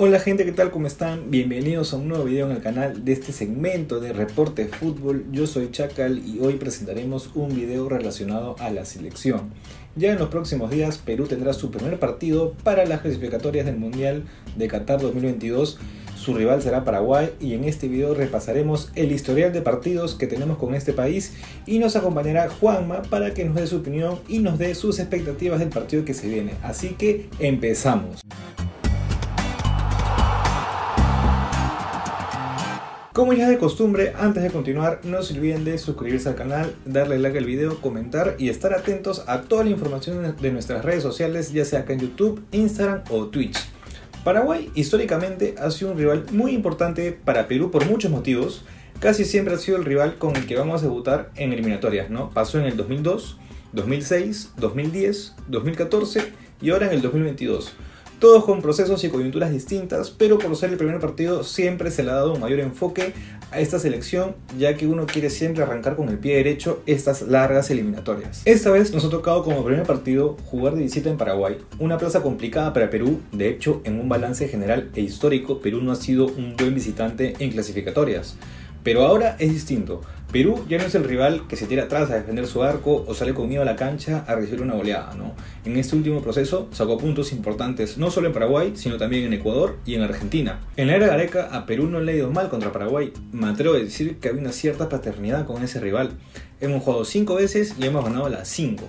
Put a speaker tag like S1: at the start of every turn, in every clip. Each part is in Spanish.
S1: Hola gente, ¿qué tal? ¿Cómo están? Bienvenidos a un nuevo video en el canal de este segmento de Reporte Fútbol. Yo soy Chacal y hoy presentaremos un video relacionado a la selección. Ya en los próximos días Perú tendrá su primer partido para las clasificatorias del Mundial de Qatar 2022. Su rival será Paraguay y en este video repasaremos el historial de partidos que tenemos con este país y nos acompañará Juanma para que nos dé su opinión y nos dé sus expectativas del partido que se viene. Así que empezamos. Como ya es de costumbre, antes de continuar, no se olviden de suscribirse al canal, darle like al video, comentar y estar atentos a toda la información de nuestras redes sociales, ya sea acá en YouTube, Instagram o Twitch. Paraguay históricamente ha sido un rival muy importante para Perú por muchos motivos. Casi siempre ha sido el rival con el que vamos a debutar en eliminatorias, ¿no? Pasó en el 2002, 2006, 2010, 2014 y ahora en el 2022 todos con procesos y coyunturas distintas, pero por ser el primer partido siempre se le ha dado un mayor enfoque a esta selección, ya que uno quiere siempre arrancar con el pie derecho estas largas eliminatorias. Esta vez nos ha tocado como primer partido jugar de visita en Paraguay, una plaza complicada para Perú, de hecho en un balance general e histórico Perú no ha sido un buen visitante en clasificatorias. Pero ahora es distinto. Perú ya no es el rival que se tira atrás a defender su arco o sale conmigo a la cancha a recibir una goleada, ¿no? En este último proceso sacó puntos importantes no solo en Paraguay, sino también en Ecuador y en Argentina. En la era Gareca a Perú no le ha ido mal contra Paraguay. Me atrevo a decir que había una cierta paternidad con ese rival. Hemos jugado 5 veces y hemos ganado las 5.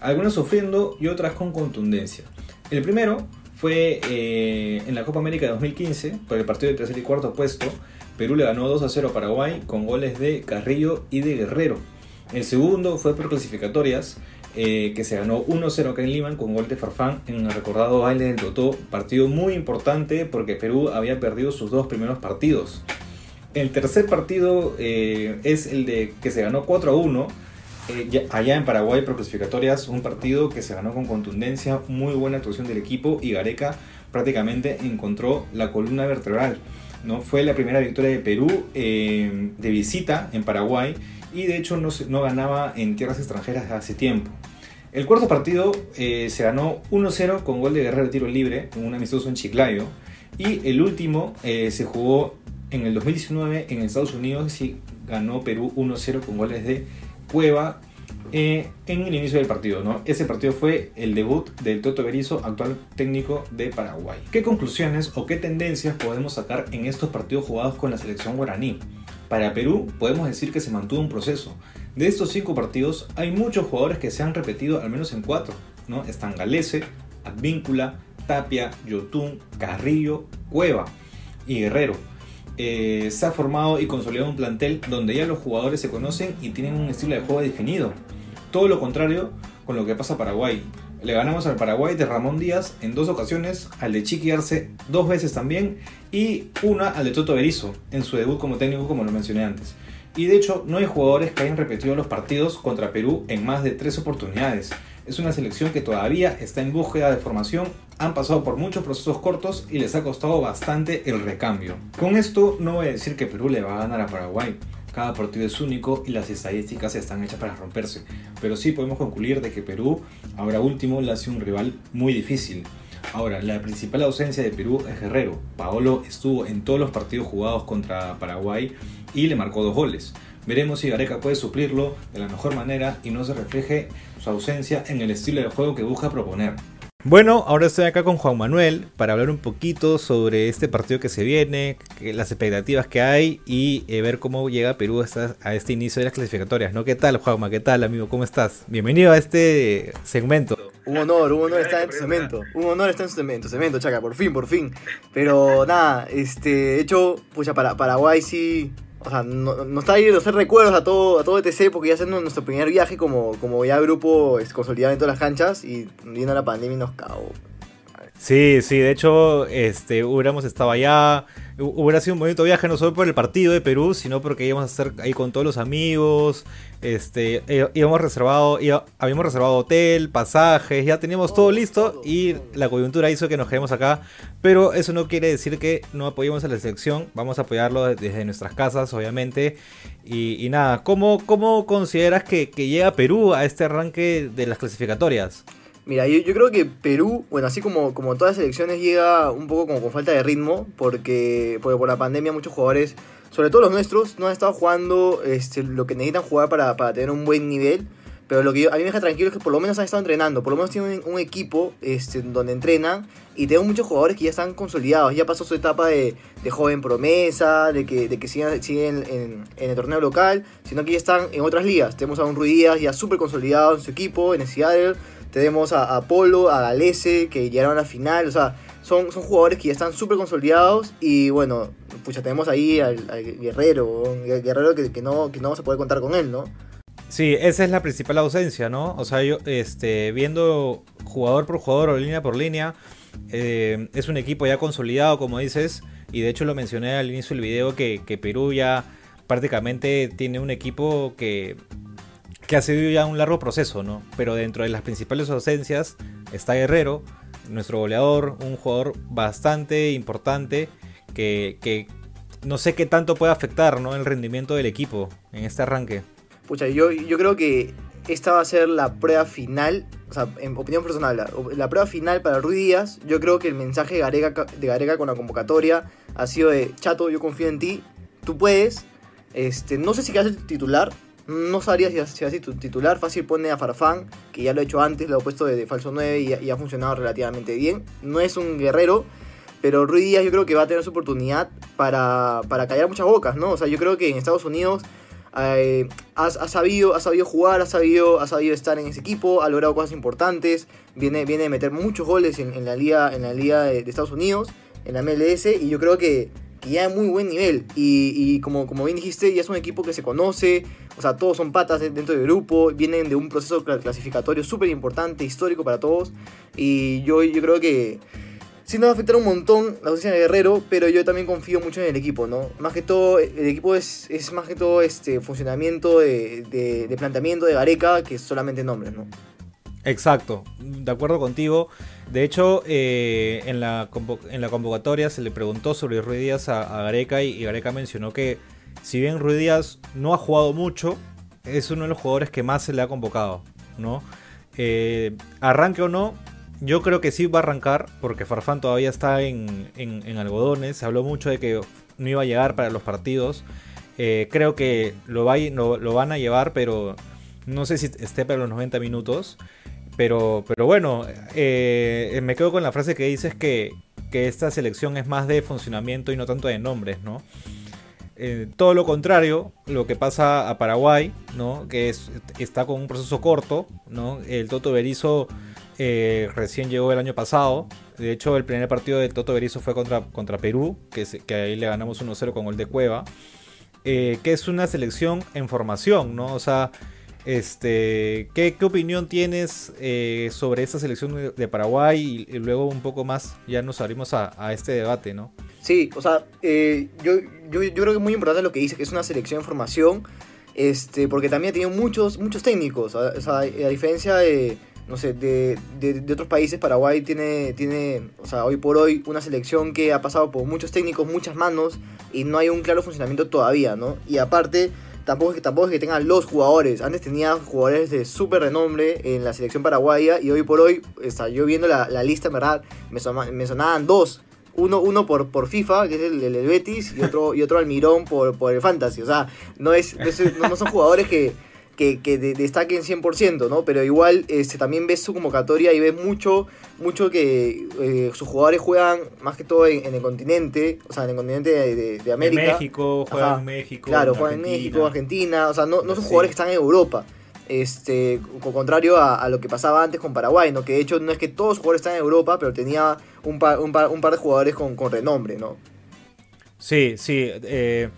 S1: Algunas sufriendo y otras con contundencia. El primero fue eh, en la Copa América de 2015, por el partido de tercer y cuarto puesto, Perú le ganó 2 a 0 a Paraguay con goles de Carrillo y de Guerrero. El segundo fue por clasificatorias, eh, que se ganó 1-0 acá en Lima con gol de Farfán en el recordado baile del Totó. Partido muy importante porque Perú había perdido sus dos primeros partidos. El tercer partido eh, es el de que se ganó 4-1 eh, allá en Paraguay por clasificatorias. Un partido que se ganó con contundencia, muy buena actuación del equipo y Gareca prácticamente encontró la columna vertebral. ¿No? Fue la primera victoria de Perú eh, de visita en Paraguay y de hecho no, no ganaba en tierras extranjeras hace tiempo. El cuarto partido eh, se ganó 1-0 con gol de Guerrero de tiro libre, un amistoso en Chiclayo. Y el último eh, se jugó en el 2019 en Estados Unidos y ganó Perú 1-0 con goles de Cueva eh, en el inicio del partido. ¿no? Ese partido fue el debut del Toto Berizzo, actual técnico de Paraguay. ¿Qué conclusiones o qué tendencias podemos sacar en estos partidos jugados con la selección guaraní? Para Perú podemos decir que se mantuvo un proceso. De estos cinco partidos hay muchos jugadores que se han repetido al menos en cuatro. ¿no? Están Galese, Advíncula, Tapia, Yotun, Carrillo, Cueva y Guerrero. Eh, se ha formado y consolidado un plantel donde ya los jugadores se conocen y tienen un estilo de juego definido. Todo lo contrario con lo que pasa a Paraguay. Le ganamos al Paraguay de Ramón Díaz en dos ocasiones, al de Chiqui Arce dos veces también y una al de Toto Berizzo en su debut como técnico como lo mencioné antes. Y de hecho no hay jugadores que hayan repetido los partidos contra Perú en más de tres oportunidades. Es una selección que todavía está en búsqueda de formación, han pasado por muchos procesos cortos y les ha costado bastante el recambio. Con esto no voy a decir que Perú le va a ganar a Paraguay, cada partido es único y las estadísticas están hechas para romperse. Pero sí podemos concluir de que Perú, ahora último, le hace un rival muy difícil. Ahora, la principal ausencia de Perú es Guerrero. Paolo estuvo en todos los partidos jugados contra Paraguay y le marcó dos goles. Veremos si Gareca puede suplirlo de la mejor manera y no se refleje su ausencia en el estilo de juego que busca proponer. Bueno, ahora estoy acá con Juan Manuel para hablar un poquito sobre este partido que se viene, las expectativas que hay y eh, ver cómo llega Perú a, este inicio de las clasificatorias. ¿no? ¿Qué tal, Juanma? ¿Qué tal, amigo? ¿Cómo estás? Bienvenido a este segmento.
S2: Un honor, un honor estar en tu segmento. Un honor estar en tu segmento, segmento, chaca, por fin, por fin. Pero nada, este, hecho, pues ya para Paraguay sí o sea, no, nos está yendo a hacer recuerdos a todo, a todo ETC porque ya haciendo nuestro primer viaje como, como ya grupo consolidado en todas las canchas y viendo la pandemia nos cagó.
S1: Sí, sí, de hecho, este, hubiéramos estado allá, hubiera sido un bonito viaje no solo por el partido de Perú, sino porque íbamos a estar ahí con todos los amigos, este, íbamos reservado, habíamos reservado hotel, pasajes, ya teníamos todo, listo y la coyuntura hizo que nos quedemos acá, pero eso no quiere decir que no apoyemos a la selección, vamos a apoyarlo desde nuestras casas, obviamente, y, nada, ¿cómo, ¿cómo consideras que, que llega Perú a este arranque de las clasificatorias?
S2: Mira, yo, yo, creo que Perú, bueno, así como, como todas las selecciones, llega un poco como con falta de ritmo, porque, porque por la pandemia muchos jugadores, sobre todo los nuestros, no han estado jugando este, lo que necesitan jugar para, para tener un buen nivel. Pero lo que a mí me deja tranquilo es que por lo menos han estado entrenando, por lo menos tienen un, equipo este, donde entrenan y tengo muchos jugadores que ya están consolidados, ya pasó su etapa de, de joven promesa, de que, de que siguen, siguen en, el torneo local, sino que ya están en otras ligas. Tenemos a un Ruiz Díaz ya súper consolidado en su equipo, en Seattle, tenemos a, a Polo, a Galese, que llegaron a la final, o sea, son, son jugadores que ya están súper consolidados y bueno, ya tenemos ahí al, Guerrero, un Guerrero que, que, no, que no vamos a poder contar con él, ¿no?
S1: Sí, esa es la principal ausencia, ¿no? O sea, yo este, viendo jugador por jugador o línea por línea, eh, es un equipo ya consolidado, como dices, y de hecho lo mencioné al inicio del video que, que Perú ya prácticamente tiene un equipo que, que ha sido ya un largo proceso, ¿no? Pero dentro de las principales ausencias está Guerrero, nuestro goleador, un jugador bastante importante que, no sé qué tanto puede afectar ¿no? el rendimiento del equipo en este arranque.
S2: Pucha, yo, yo creo que esta va a ser la prueba final, o sea, en opinión personal, la, prueba final para Ruiz Díaz. Yo creo que el mensaje de Gareca con la convocatoria ha sido de, chato, yo confío en ti, tú puedes. Este, no sé si quedas titular, no sabría si, si así titular. Fácil pone a Farfán, que ya lo he hecho antes, lo he puesto de, falso 9 y, ha funcionado relativamente bien. No es un guerrero, pero Ruiz Díaz yo creo que va a tener su oportunidad para, para callar muchas bocas, ¿no? O sea, yo creo que en Estados Unidos eh, ha, sabido, ha sabido jugar, ha sabido, ha sabido estar en ese equipo, ha logrado cosas importantes, viene, viene de meter muchos goles en, la liga, en la liga de, de, Estados Unidos, en la MLS, y yo creo que, que ya es muy buen nivel. Y, y, como, como bien dijiste, ya es un equipo que se conoce, o sea, todos son patas dentro del grupo, vienen de un proceso clasificatorio súper importante, histórico para todos, y yo, yo creo que sí nos va a afectar un montón la ausencia de Guerrero, pero yo también confío mucho en el equipo, ¿no? Más que todo, el equipo es, es más que todo este funcionamiento de, de, planteamiento de Gareca que solamente nombres, ¿no?
S1: Exacto, de acuerdo contigo. De hecho, eh, en, la en la convocatoria se le preguntó sobre Ruiz Díaz a, Gareca y, Gareca mencionó que si bien Ruiz Díaz no ha jugado mucho, es uno de los jugadores que más se le ha convocado, ¿no? Eh, arranque o no, yo creo que sí va a arrancar porque Farfán todavía está en, en, en, algodones. Se habló mucho de que no iba a llegar para los partidos. Eh, creo que lo, va, lo, lo, van a llevar, pero no sé si esté para los 90 minutos. Pero, pero bueno, eh, me quedo con la frase que dices que, que, esta selección es más de funcionamiento y no tanto de nombres, ¿no? Eh, todo lo contrario, lo que pasa a Paraguay, ¿no? Que es, está con un proceso corto, ¿no? El Toto Berizo eh, recién llegó el año pasado. De hecho, el primer partido de Toto Berizzo fue contra, contra Perú, que, que, ahí le ganamos 1-0 con gol de Cueva. Eh, que es una selección en formación, ¿no? O sea, este, ¿qué, qué opinión tienes eh, sobre esta selección de Paraguay? Y, luego un poco más ya nos abrimos a, este debate, ¿no?
S2: Sí, o sea, eh, yo, yo, yo, creo que es muy importante lo que dice, que es una selección en formación, este, porque también ha tenido muchos, muchos técnicos, o sea, a diferencia de no sé, de, de, de, otros países, Paraguay tiene, tiene, o sea, hoy por hoy una selección que ha pasado por muchos técnicos, muchas manos y no hay un claro funcionamiento todavía, ¿no? Y aparte, tampoco es que, tampoco es que tengan los jugadores. Antes tenía jugadores de súper renombre en la selección paraguaya y hoy por hoy, está, yo viendo la, la lista, en verdad, me, son, me sonaban dos. Uno, uno por, por FIFA, que es el, el, Betis, y otro, y otro Almirón por, por el Fantasy. O sea, no, es, no son jugadores que que, que de, destaquen 100%, ¿no? Pero igual este, también ves su convocatoria y ves mucho, mucho que eh, sus jugadores juegan más que todo en, en, el continente, o sea, en el continente de, de, de América.
S1: En México, juegan en México.
S2: Claro, juegan en México, Argentina, o sea, no, no son sí. jugadores que están en Europa. Este, con contrario a, a, lo que pasaba antes con Paraguay, ¿no? Que de hecho no es que todos los jugadores están en Europa, pero tenía un par, un par, un par de jugadores con, con renombre, ¿no?
S1: Sí, sí. Eh,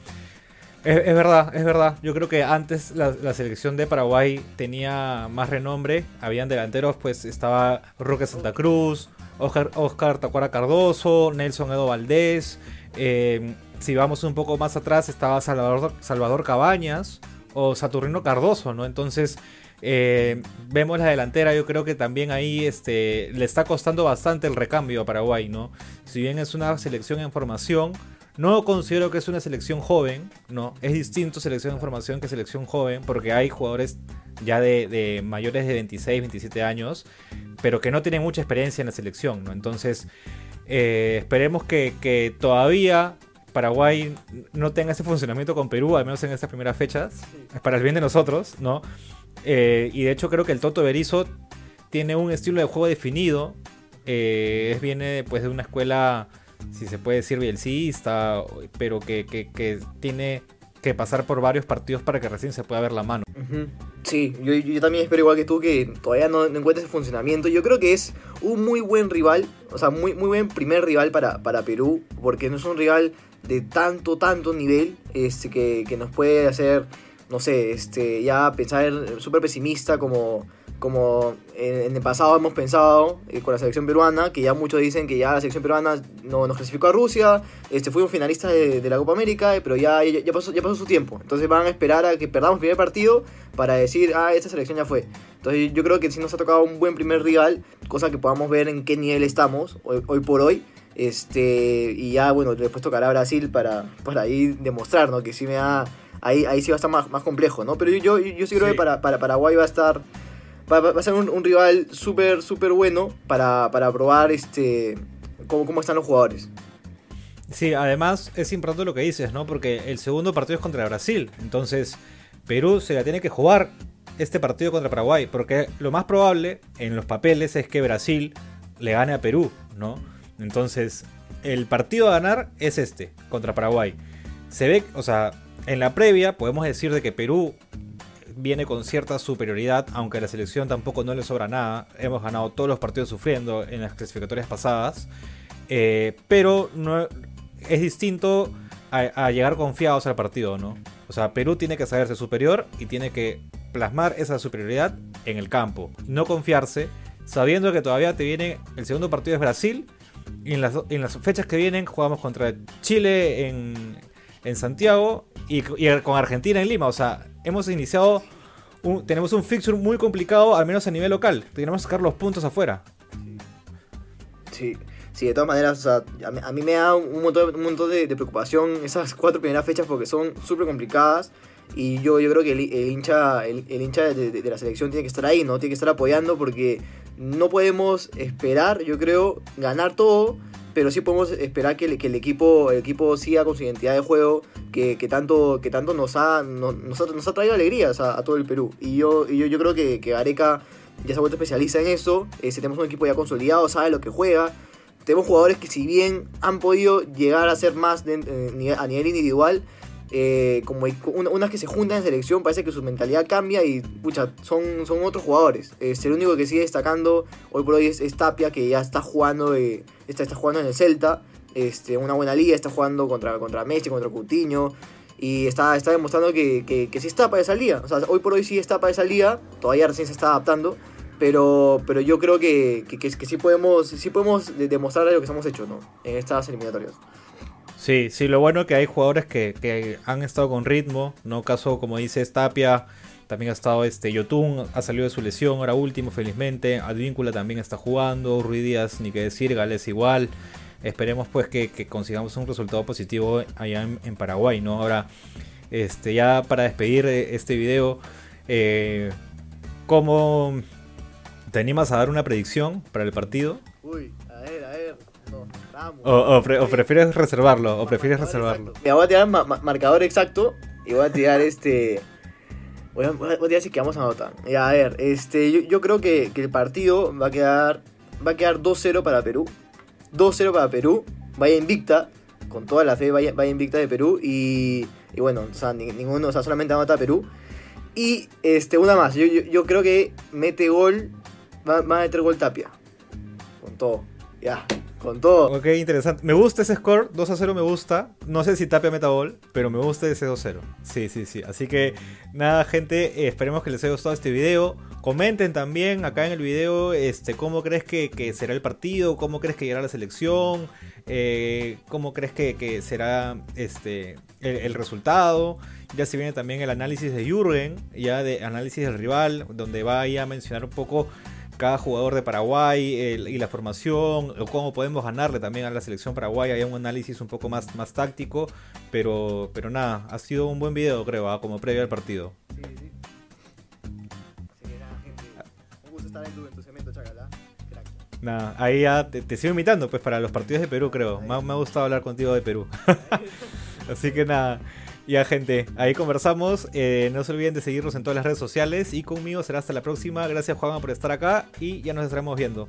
S1: es, verdad, es verdad. Yo creo que antes la, selección de Paraguay tenía más renombre. Habían delanteros, pues estaba Roque Santa Cruz, Oscar, Oscar Tacuara Cardoso, Nelson Edo Valdés. Eh, si vamos un poco más atrás, estaba Salvador, Salvador Cabañas o Saturnino Cardoso, ¿no? Entonces, eh, vemos la delantera, yo creo que también ahí este, le está costando bastante el recambio a Paraguay, ¿no? Si bien es una selección en formación no considero que es una selección joven, ¿no? Es distinto selección en formación que selección joven, porque hay jugadores ya de, mayores de 26, 27 años, pero que no tienen mucha experiencia en la selección, ¿no? Entonces, eh, esperemos que, todavía Paraguay no tenga ese funcionamiento con Perú, al menos en estas primeras fechas, es para el bien de nosotros, ¿no? Eh, y de hecho creo que el Toto Berizo tiene un estilo de juego definido, eh, viene pues de una escuela, si se puede decir, bielcista, pero que, que tiene que pasar por varios partidos para que recién se pueda ver la mano.
S2: Sí, yo, también espero igual que tú que todavía no, encuentres ese funcionamiento. Yo creo que es un muy buen rival, o sea, muy, muy buen primer rival para, para Perú, porque no es un rival de tanto, tanto nivel este, que, que nos puede hacer, no sé, este, ya pensar súper pesimista como como en, el pasado hemos pensado eh, con la selección peruana, que ya muchos dicen que ya la selección peruana no, nos clasificó a Rusia, este, fuimos finalistas de, de, la Copa América, eh, pero ya, ya, pasó, ya pasó su tiempo. Entonces van a esperar a que perdamos el primer partido para decir, ah, esta selección ya fue. Entonces yo creo que sí nos ha tocado un buen primer rival, cosa que podamos ver en qué nivel estamos hoy, hoy por hoy. Este, y ya, bueno, después tocará Brasil para, para ahí demostrar, ¿no? Que sí me da... Ahí, ahí sí va a estar más, más complejo, ¿no? Pero yo, yo, yo sí creo que para, para Paraguay va a estar va, a ser un, rival súper, súper bueno para, probar este, cómo, cómo están los jugadores.
S1: Sí, además es importante lo que dices, ¿no? Porque el segundo partido es contra Brasil. Entonces, Perú se la tiene que jugar este partido contra Paraguay. Porque lo más probable en los papeles es que Brasil le gane a Perú, ¿no? Entonces, el partido a ganar es este, contra Paraguay. Se ve, o sea, en la previa podemos decir de que Perú viene con cierta superioridad, aunque a la selección tampoco no le sobra nada. Hemos ganado todos los partidos sufriendo en las clasificatorias pasadas. Eh, pero no, es distinto a, llegar confiados al partido, ¿no? O sea, Perú tiene que saberse superior y tiene que plasmar esa superioridad en el campo. No confiarse, sabiendo que todavía te viene el segundo partido es Brasil. Y en las, fechas que vienen jugamos contra Chile en, en Santiago y, y, con Argentina en Lima. O sea, hemos iniciado, tenemos un fixture muy complicado, al menos a nivel local. Tenemos que sacar los puntos afuera.
S2: Sí. Sí, de todas maneras, a, mí, me da un montón, un de, preocupación esas cuatro primeras fechas porque son súper complicadas. Y yo, yo creo que el, hincha, el, hincha de, la selección tiene que estar ahí, ¿no? Tiene que estar apoyando porque no podemos esperar, yo creo, ganar todo pero sí podemos esperar que el, equipo, el equipo siga con su identidad de juego, que, que tanto, que tanto nos, ha, nos, nos ha traído alegrías a, todo el Perú. Y yo, y yo, yo creo que, que Areca ya se ha vuelto especialista en eso. Eh, tenemos un equipo ya consolidado, sabe lo que juega. Tenemos jugadores que si bien han podido llegar a ser más eh, a nivel individual, eh, como unas que se juntan en selección, parece que su mentalidad cambia y pucha, son, son otros jugadores. Este, el único que sigue destacando hoy por hoy es, Tapia, que ya está jugando, está, está jugando en el Celta, este, una buena liga, está jugando contra, contra Messi, contra Coutinho. Y está, está demostrando que, que, sí está para esa liga. Hoy por hoy sí está para esa liga. Todavía recién se está adaptando. Pero, pero yo creo que, que, que, sí podemos, sí podemos demostrar lo que hemos hecho ¿no? en estas eliminatorias.
S1: Sí, sí, lo bueno es que hay jugadores que, han estado con ritmo, no caso como dice Tapia, también ha estado este Yotun, ha salido de su lesión ahora último felizmente, Advíncula también está jugando, Ruiz Díaz ni que decir, Gales igual. Esperemos pues que, consigamos un resultado positivo allá en, Paraguay, ¿no? Ahora, este, ya para despedir este video, eh, ¿cómo te animas a dar una predicción para el partido?
S2: Uy, a ver, a ver.
S1: O, prefieres reservarlo, o prefieres reservarlo.
S2: voy a tirar marcador exacto y voy a tirar este. Voy a, voy a tirar si quedamos a nota. a ver, este, yo, creo que, el partido va a quedar. Va a quedar 2-0 para Perú. 2-0 para Perú. Vaya invicta. Con toda la fe, vaya, invicta de Perú. Y, y bueno, o sea, ninguno, o sea, solamente anota Perú. Y este, una más. Yo, yo, creo que mete gol. Va a meter gol Tapia. Con todo. Ya con todo.
S1: Ok, interesante. Me gusta ese score, 2 a 0 me gusta. No sé si Tapia Metabol, pero me gusta ese 2 a 0. Sí, sí, sí. Así que nada, gente, eh, esperemos que les haya gustado este video. Comenten también acá en el video este, cómo crees que, será el partido, cómo crees que llegará la selección, eh, cómo crees que, será este, el, resultado. Ya se viene también el análisis de Jürgen, ya de análisis del rival, donde va a mencionar un poco cada jugador de Paraguay el, y la formación, o cómo podemos ganarle también a la selección paraguaya. Hay un análisis un poco más, más táctico, pero, pero nada, ha sido un buen video, creo, ¿eh? como previo al partido. Sí, sí. Así que nada, gente. Un gusto estar en tu, Chacala. Nada, ahí ya te, te, sigo invitando, pues para los partidos de Perú, creo. Me, me ha gustado hablar contigo de Perú. Así que nada. Ya, gente, ahí conversamos. Eh, no se olviden de seguirnos en todas las redes sociales. Y conmigo será hasta la próxima. Gracias, Juan, por estar acá. Y ya nos estaremos viendo.